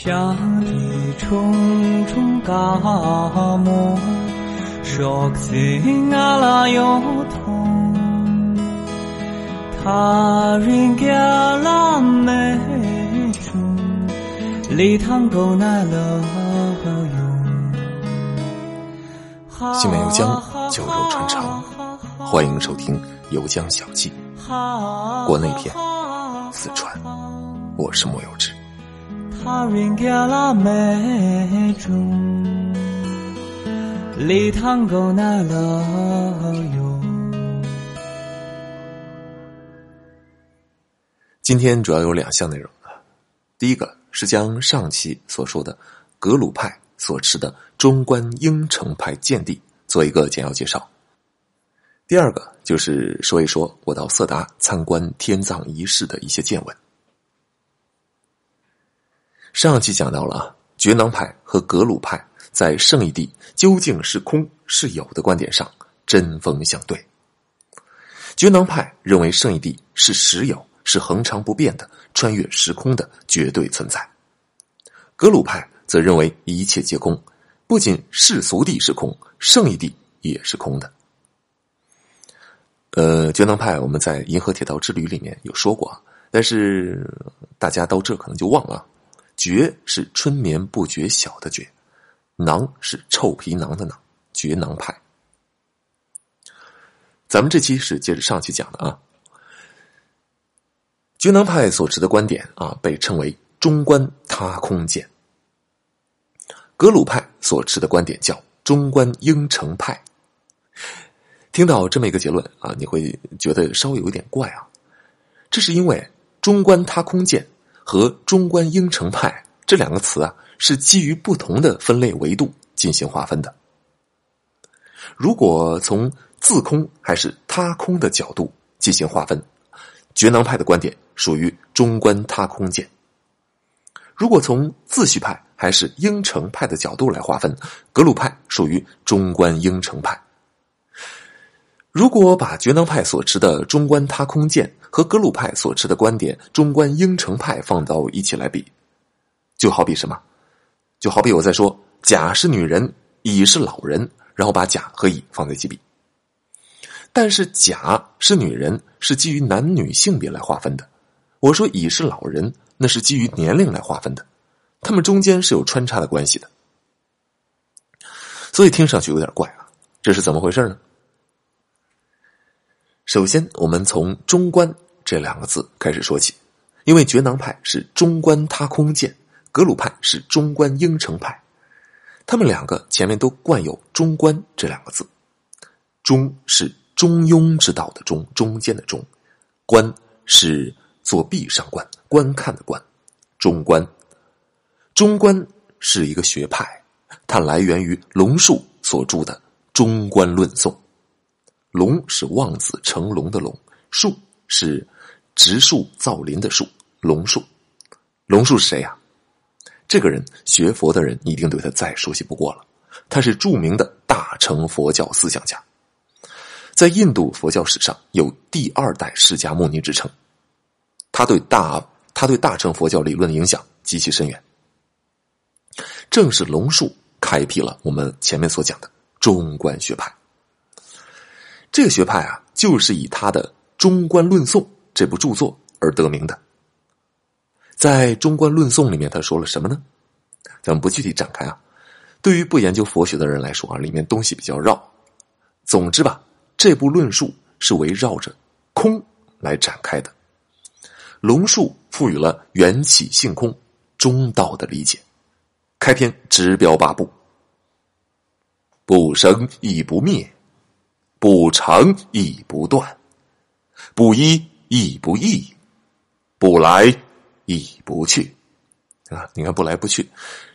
乡的重重高木，说起阿拉有痛，他人给拉美中，礼堂够那了用。西门游江，酒肉穿肠，欢迎收听《游江小记》国内篇，四川，我是莫有志。他人给拉美中，礼堂够那了用。今天主要有两项内容啊，第一个是将上期所说的格鲁派所持的中观应成派见地做一个简要介绍。第二个就是说一说我到色达参观天葬仪式的一些见闻。上期讲到了啊觉囊派和格鲁派在圣义地究竟是空是有的观点上针锋相对。觉囊派认为圣义地是实有，是恒常不变的，穿越时空的绝对存在；格鲁派则认为一切皆空，不仅世俗地是空，圣义地也是空的。呃，觉囊派我们在《银河铁道之旅》里面有说过啊，但是大家到这可能就忘了。觉是春眠不觉晓的觉，囊是臭皮囊的囊，觉囊派。咱们这期是接着上期讲的啊。觉囊派所持的观点啊，被称为中观他空见。格鲁派所持的观点叫中观应成派。听到这么一个结论啊，你会觉得稍微有一点怪啊。这是因为中观他空见。和中观应成派这两个词啊，是基于不同的分类维度进行划分的。如果从自空还是他空的角度进行划分，觉囊派的观点属于中观他空见；如果从自序派还是应成派的角度来划分，格鲁派属于中观应成派。如果把觉囊派所持的中观他空见和格鲁派所持的观点中观应成派放到一起来比，就好比什么？就好比我在说甲是女人，乙是老人，然后把甲和乙放在一起比。但是甲是女人是基于男女性别来划分的，我说乙是老人，那是基于年龄来划分的，他们中间是有穿插的关系的，所以听上去有点怪啊，这是怎么回事呢？首先，我们从“中观”这两个字开始说起，因为觉囊派是中观他空见，格鲁派是中观应成派，他们两个前面都冠有“中观”这两个字。中是中庸之道的中，中间的中；观是做壁上观，观看的观。中观，中观是一个学派，它来源于龙树所著的《中观论颂》。龙是望子成龙的龙，树是植树造林的树。龙树，龙树是谁呀？这个人学佛的人一定对他再熟悉不过了。他是著名的大乘佛教思想家，在印度佛教史上有第二代释迦牟尼之称。他对大他对大乘佛教理论的影响极其深远。正是龙树开辟了我们前面所讲的中观学派。这个学派啊，就是以他的《中观论颂》这部著作而得名的。在《中观论颂》里面，他说了什么呢？咱们不具体展开啊。对于不研究佛学的人来说啊，里面东西比较绕。总之吧，这部论述是围绕着空来展开的。龙树赋予了缘起性空中道的理解。开篇直标八部：不生亦不灭。不长亦不断，不依亦不异，不来亦不去，啊！你看不来不去，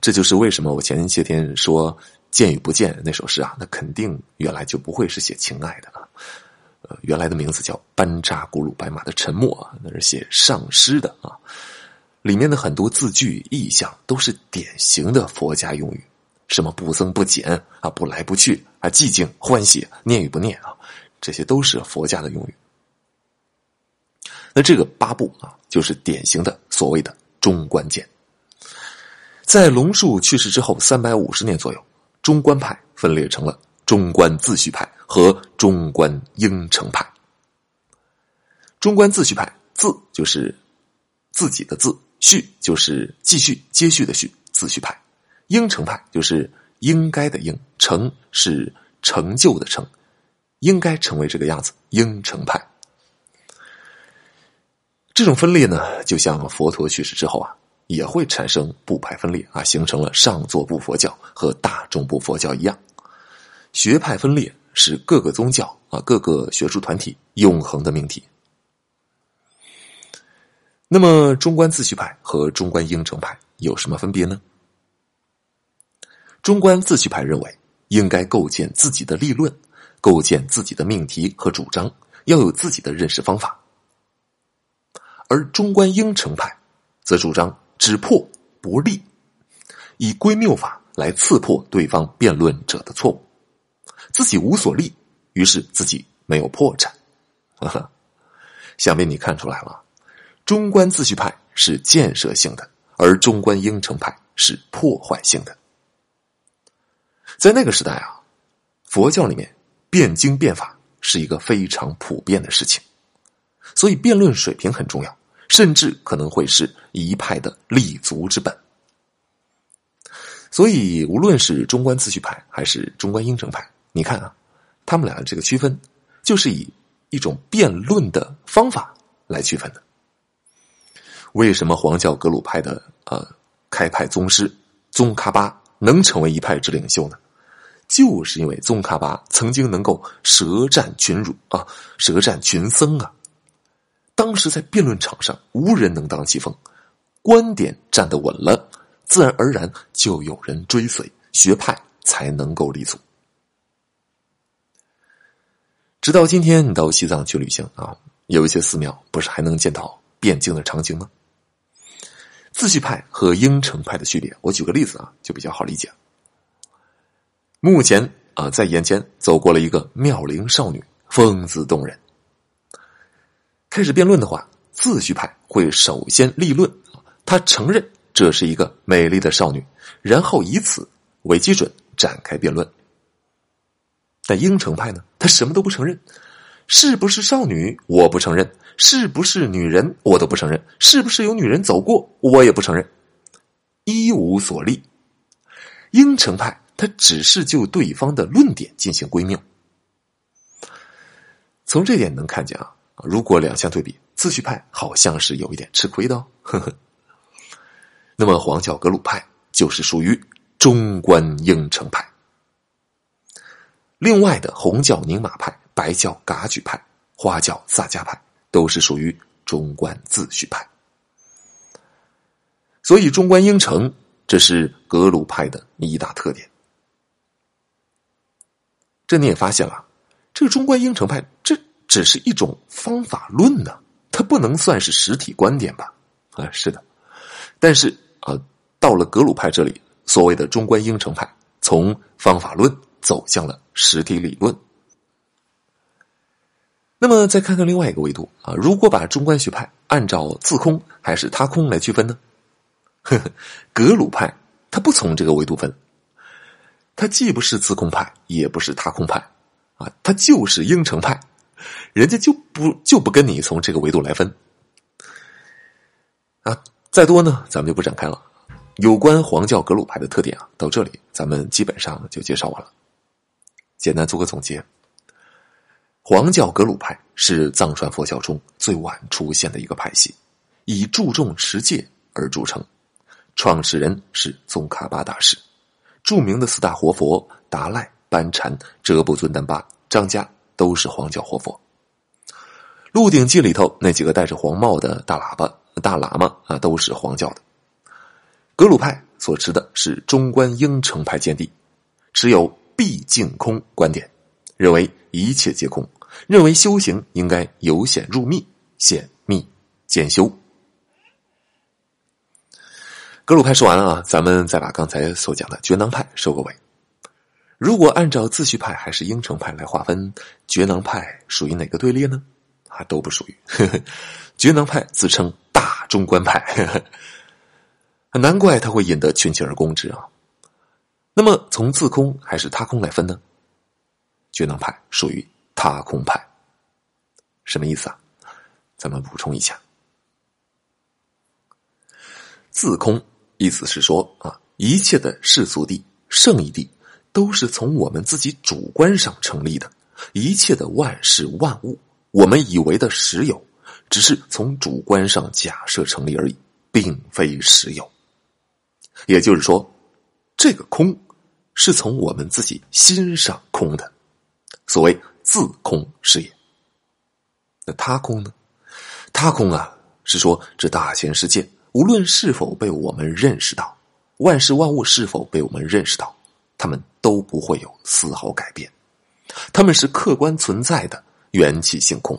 这就是为什么我前些天说“见与不见”那首诗啊，那肯定原来就不会是写情爱的啊。呃，原来的名字叫《班扎古鲁白马的沉默》啊，那是写上诗的啊。里面的很多字句意象都是典型的佛家用语。什么不增不减啊，不来不去啊，寂静欢喜，念与不念啊，这些都是佛家的用语。那这个八部啊，就是典型的所谓的中观见。在龙树去世之后三百五十年左右，中观派分裂成了中观自续派和中观应成派。中观自续派，自就是自己的自，续就是继续接续的续，自续派；应成派就是应该的应，成是成就的成，应该成为这个样子，应成派。这种分裂呢，就像佛陀去世之后啊，也会产生部派分裂啊，形成了上座部佛教和大众部佛教一样。学派分裂是各个宗教啊、各个学术团体永恒的命题。那么，中观自续派和中观应成派有什么分别呢？中观自序派认为，应该构建自己的立论，构建自己的命题和主张，要有自己的认识方法。而中观应成派则主张只破不立，以归谬法来刺破对方辩论者的错误，自己无所立，于是自己没有破绽。呵呵想必你看出来了，中观自序派是建设性的，而中观应成派是破坏性的。在那个时代啊，佛教里面辩经辩法是一个非常普遍的事情，所以辩论水平很重要。甚至可能会是一派的立足之本，所以无论是中观次序派还是中观应成派，你看啊，他们俩的这个区分，就是以一种辩论的方法来区分的。为什么黄教格鲁派的呃开派宗师宗喀巴能成为一派之领袖呢？就是因为宗喀巴曾经能够舌战群儒啊，舌战群僧啊。当时在辩论场上，无人能当其锋，观点站得稳了，自然而然就有人追随，学派才能够立足。直到今天，你到西藏去旅行啊，有一些寺庙不是还能见到辩经的场景吗？自序派和应承派的区别，我举个例子啊，就比较好理解。目前啊，在眼前走过了一个妙龄少女，风姿动人。开始辩论的话，自序派会首先立论，他承认这是一个美丽的少女，然后以此为基准展开辩论。但应承派呢，他什么都不承认，是不是少女我不承认，是不是女人我都不承认，是不是有女人走过我也不承认，一无所立。应成派他只是就对方的论点进行归谬。从这点能看见啊。如果两相对比，自序派好像是有一点吃亏的哦。呵呵。那么黄教格鲁派就是属于中观应成派。另外的红教宁玛派、白教噶举派、花教萨迦派都是属于中观自序派。所以中观应成，这是格鲁派的一大特点。这你也发现了，这个中观应成派这。只是一种方法论呢，它不能算是实体观点吧？啊，是的。但是啊，到了格鲁派这里，所谓的中观应成派，从方法论走向了实体理论。那么，再看看另外一个维度啊，如果把中观学派按照自空还是他空来区分呢？呵呵，格鲁派他不从这个维度分，他既不是自空派，也不是他空派，啊，他就是应成派。人家就不就不跟你从这个维度来分啊！再多呢，咱们就不展开了。有关黄教格鲁派的特点啊，到这里咱们基本上就介绍完了。简单做个总结：黄教格鲁派是藏传佛教中最晚出现的一个派系，以注重持戒而著称。创始人是宗喀巴大师，著名的四大活佛达赖、班禅、哲布尊丹巴、张家。都是黄教活佛，《鹿鼎记》里头那几个戴着黄帽的大喇叭、大喇嘛啊，都是黄教的。格鲁派所持的是中观应成派见地，持有毕竟空观点，认为一切皆空，认为修行应该由显入密，显密渐修。格鲁派说完了啊，咱们再把刚才所讲的觉囊派收个尾。如果按照自序派还是应成派来划分，觉囊派属于哪个队列呢？啊，都不属于。觉囊派自称大中观派，难怪他会引得群起而攻之啊！那么从自空还是他空来分呢？觉囊派属于他空派，什么意思啊？咱们补充一下，自空意思是说啊，一切的世俗地、圣义地都是从我们自己主观上成立的，一切的万事万物，我们以为的实有，只是从主观上假设成立而已，并非实有。也就是说，这个空是从我们自己心上空的，所谓自空是也。那他空呢？他空啊，是说这大千世界，无论是否被我们认识到，万事万物是否被我们认识到，他们都不会有丝毫改变。他们是客观存在的元气性空，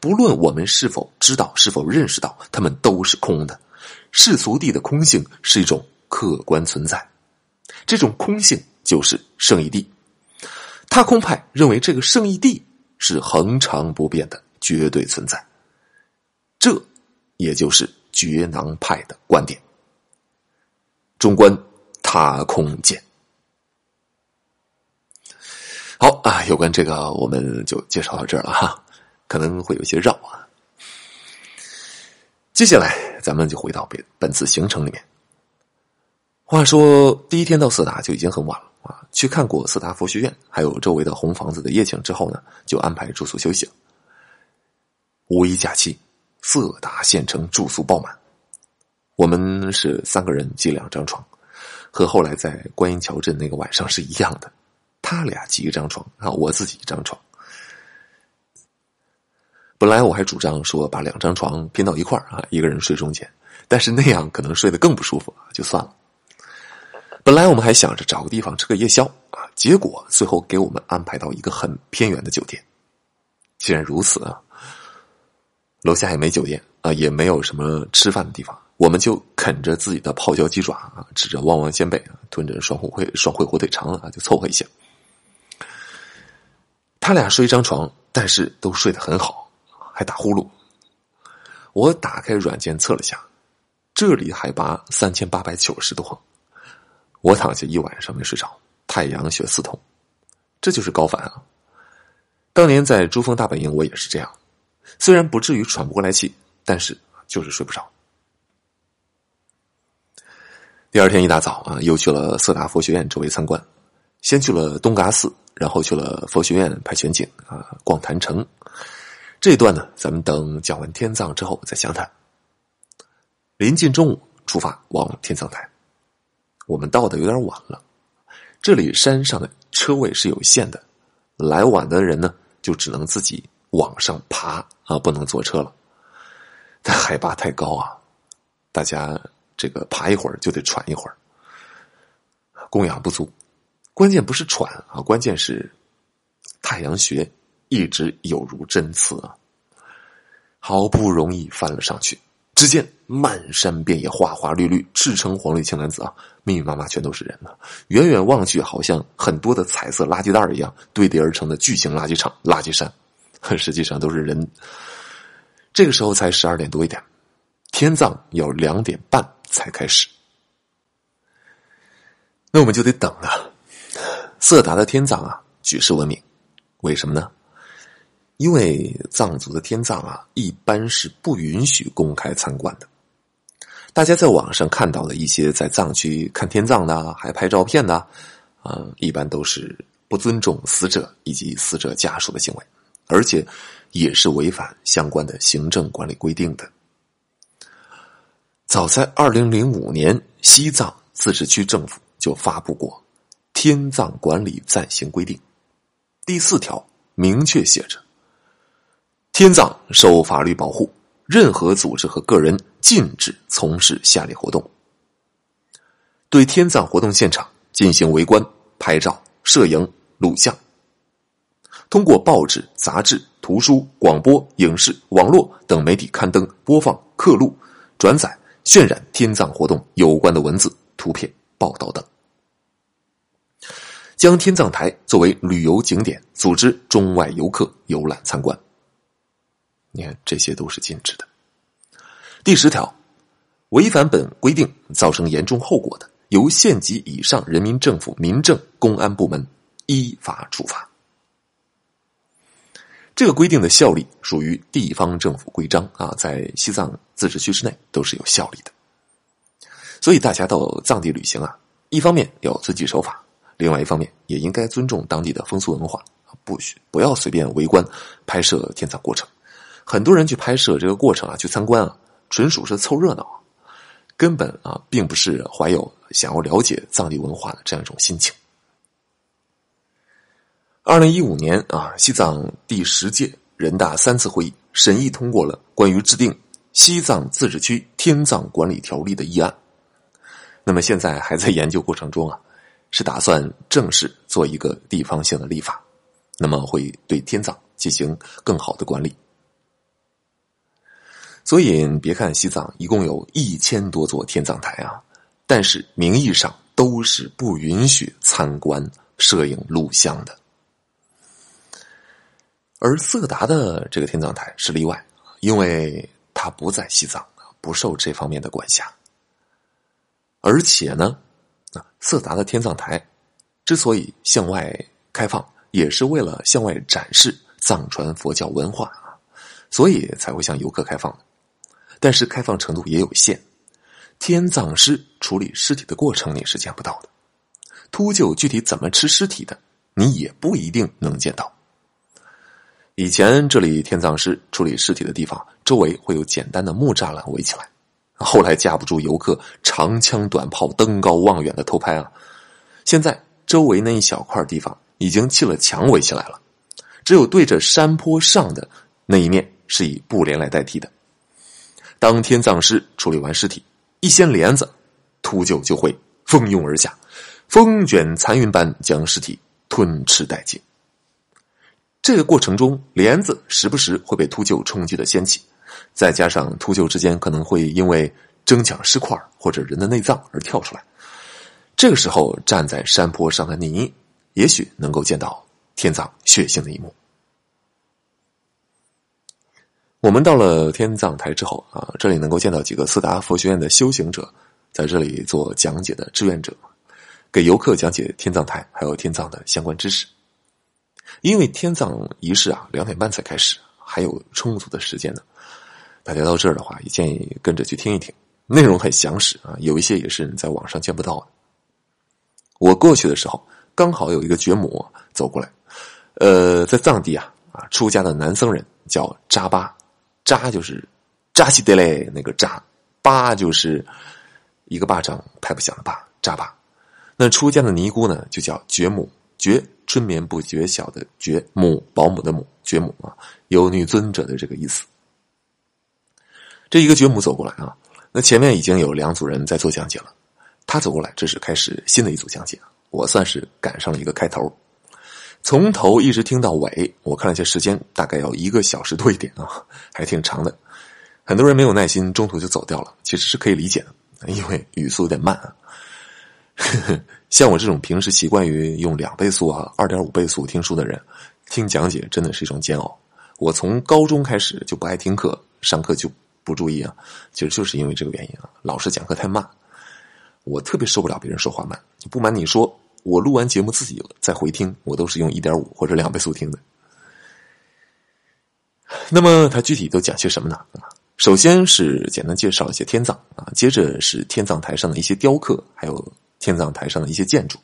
不论我们是否知道、是否认识到，他们都是空的。世俗地的空性是一种客观存在，这种空性就是圣义地。踏空派认为这个圣义地是恒常不变的绝对存在。这，也就是觉囊派的观点。中观踏空见。好啊，有关这个我们就介绍到这儿了哈，可能会有些绕啊。接下来咱们就回到本本次行程里面。话说第一天到色达就已经很晚了啊，去看过色达佛学院还有周围的红房子的夜景之后呢，就安排住宿休息。五一假期。色达县城住宿爆满，我们是三个人挤两张床，和后来在观音桥镇那个晚上是一样的。他俩挤一张床啊，我自己一张床。本来我还主张说把两张床拼到一块啊，一个人睡中间，但是那样可能睡得更不舒服，就算了。本来我们还想着找个地方吃个夜宵啊，结果最后给我们安排到一个很偏远的酒店。既然如此啊。楼下也没酒店啊，也没有什么吃饭的地方，我们就啃着自己的泡椒鸡爪啊，吃着旺旺仙贝啊，吞着双汇双汇火腿肠啊，就凑合一下。他俩睡一张床，但是都睡得很好，还打呼噜。我打开软件测了下，这里海拔三千八百九十多，我躺下一晚上没睡着，太阳穴刺痛，这就是高反啊！当年在珠峰大本营，我也是这样。虽然不至于喘不过来气，但是就是睡不着。第二天一大早啊，又去了色达佛学院周围参观，先去了东嘎寺，然后去了佛学院拍全景啊，逛坛城。这一段呢，咱们等讲完天葬之后再详谈。临近中午，出发往天葬台。我们到的有点晚了，这里山上的车位是有限的，来晚的人呢，就只能自己。往上爬啊，不能坐车了。但海拔太高啊，大家这个爬一会儿就得喘一会儿，供氧不足。关键不是喘啊，关键是太阳穴一直有如针刺啊。好不容易翻了上去，只见漫山遍野花花绿绿、赤橙黄绿青蓝紫啊，密密麻麻全都是人呢。远远望去，好像很多的彩色垃圾袋一样堆叠而成的巨型垃圾场、垃圾山。实际上都是人。这个时候才十二点多一点，天葬要两点半才开始，那我们就得等了。色达的天葬啊，举世闻名，为什么呢？因为藏族的天葬啊，一般是不允许公开参观的。大家在网上看到的一些在藏区看天葬的，还拍照片的，啊，一般都是不尊重死者以及死者家属的行为。而且，也是违反相关的行政管理规定的。早在二零零五年，西藏自治区政府就发布过《天葬管理暂行规定》，第四条明确写着：“天葬受法律保护，任何组织和个人禁止从事下列活动：对天葬活动现场进行围观、拍照、摄影、录像。”通过报纸、杂志、图书、广播、影视、网络等媒体刊登、播放、刻录、转载、渲染天葬活动有关的文字、图片、报道等，将天葬台作为旅游景点，组织中外游客游览参观。你看，这些都是禁止的。第十条，违反本规定造成严重后果的，由县级以上人民政府民政公安部门依法处罚。这个规定的效力属于地方政府规章啊，在西藏自治区之内都是有效力的。所以大家到藏地旅行啊，一方面要遵纪守法，另外一方面也应该尊重当地的风俗文化，不许不要随便围观拍摄天葬过程。很多人去拍摄这个过程啊，去参观啊，纯属是凑热闹。根本啊，并不是怀有想要了解藏地文化的这样一种心情。二零一五年啊，西藏第十届人大三次会议审议通过了关于制定西藏自治区天葬管理条例的议案。那么现在还在研究过程中啊，是打算正式做一个地方性的立法，那么会对天葬进行更好的管理。所以，你别看西藏一共有一千多座天葬台啊，但是名义上都是不允许参观、摄影、录像的。而色达的这个天葬台是例外，因为它不在西藏，不受这方面的管辖。而且呢，啊，色达的天葬台之所以向外开放，也是为了向外展示藏传佛教文化啊，所以才会向游客开放。但是开放程度也有限，天葬师处理尸体的过程你是见不到的，秃鹫具体怎么吃尸体的，你也不一定能见到。以前这里天葬师处理尸体的地方，周围会有简单的木栅栏围起来，后来架不住游客长枪短炮、登高望远的偷拍啊，现在周围那一小块地方已经砌了墙围起来了，只有对着山坡上的那一面是以布帘来代替的。当天葬师处理完尸体，一掀帘子，秃鹫就会蜂拥而下，风卷残云般将尸体吞吃殆尽。这个过程中，帘子时不时会被秃鹫冲击的掀起，再加上秃鹫之间可能会因为争抢尸块或者人的内脏而跳出来，这个时候站在山坡上的你，也许能够见到天葬血腥的一幕。我们到了天葬台之后啊，这里能够见到几个四达佛学院的修行者，在这里做讲解的志愿者，给游客讲解天葬台还有天葬的相关知识。因为天葬仪式啊两点半才开始，还有充足的时间呢。大家到这儿的话，也建议跟着去听一听，内容很详实啊，有一些也是你在网上见不到的。我过去的时候，刚好有一个觉母走过来，呃，在藏地啊啊，出家的男僧人叫扎巴。扎就是扎西德勒那个扎，巴就是一个巴掌拍不响的巴，扎巴。那出家的尼姑呢，就叫觉母，觉春眠不觉晓的觉母，保姆的母，觉母啊，有女尊者的这个意思。这一个觉母走过来啊，那前面已经有两组人在做讲解了，他走过来，这是开始新的一组讲解，我算是赶上了一个开头。从头一直听到尾，我看了一下时间，大概要一个小时多一点啊，还挺长的。很多人没有耐心，中途就走掉了，其实是可以理解的，因为语速有点慢啊。像我这种平时习惯于用两倍速啊、二点五倍速听书的人，听讲解真的是一种煎熬。我从高中开始就不爱听课，上课就不注意啊，其实就是因为这个原因啊。老师讲课太慢，我特别受不了别人说话慢。不瞒你说。我录完节目自己再回听，我都是用一点五或者两倍速听的。那么他具体都讲些什么呢？首先是简单介绍一些天葬啊，接着是天葬台上的一些雕刻，还有天葬台上的一些建筑。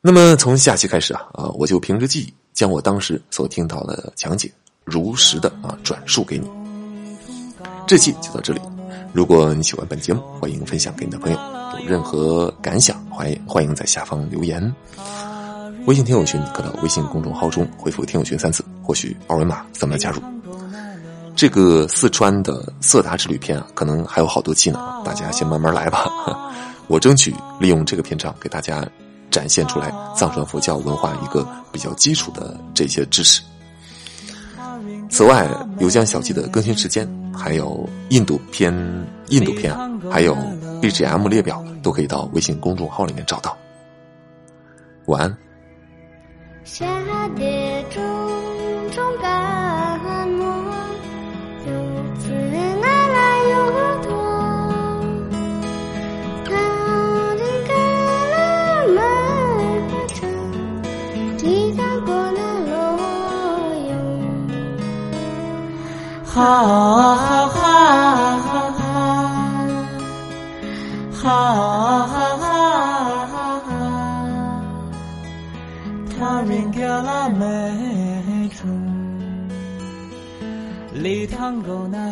那么从下期开始啊啊，我就凭着记忆，将我当时所听到的讲解如实的啊转述给你。这期就到这里，如果你喜欢本节目，欢迎分享给你的朋友。有任何感想，欢迎欢迎在下方留言。微信听友群可到微信公众号中回复“听友群”三次，获取二维码，怎么加入？这个四川的色达之旅篇啊，可能还有好多期呢，大家先慢慢来吧。我争取利用这个篇章给大家展现出来藏传佛教文化一个比较基础的这些知识。此外，有江小记的更新时间，还有印度片、印度片，还有。BGM 列表都可以到微信公众号里面找到。晚安。下跌中中感哈哈哈哈哈哈哈，他人给了美中，礼堂够那。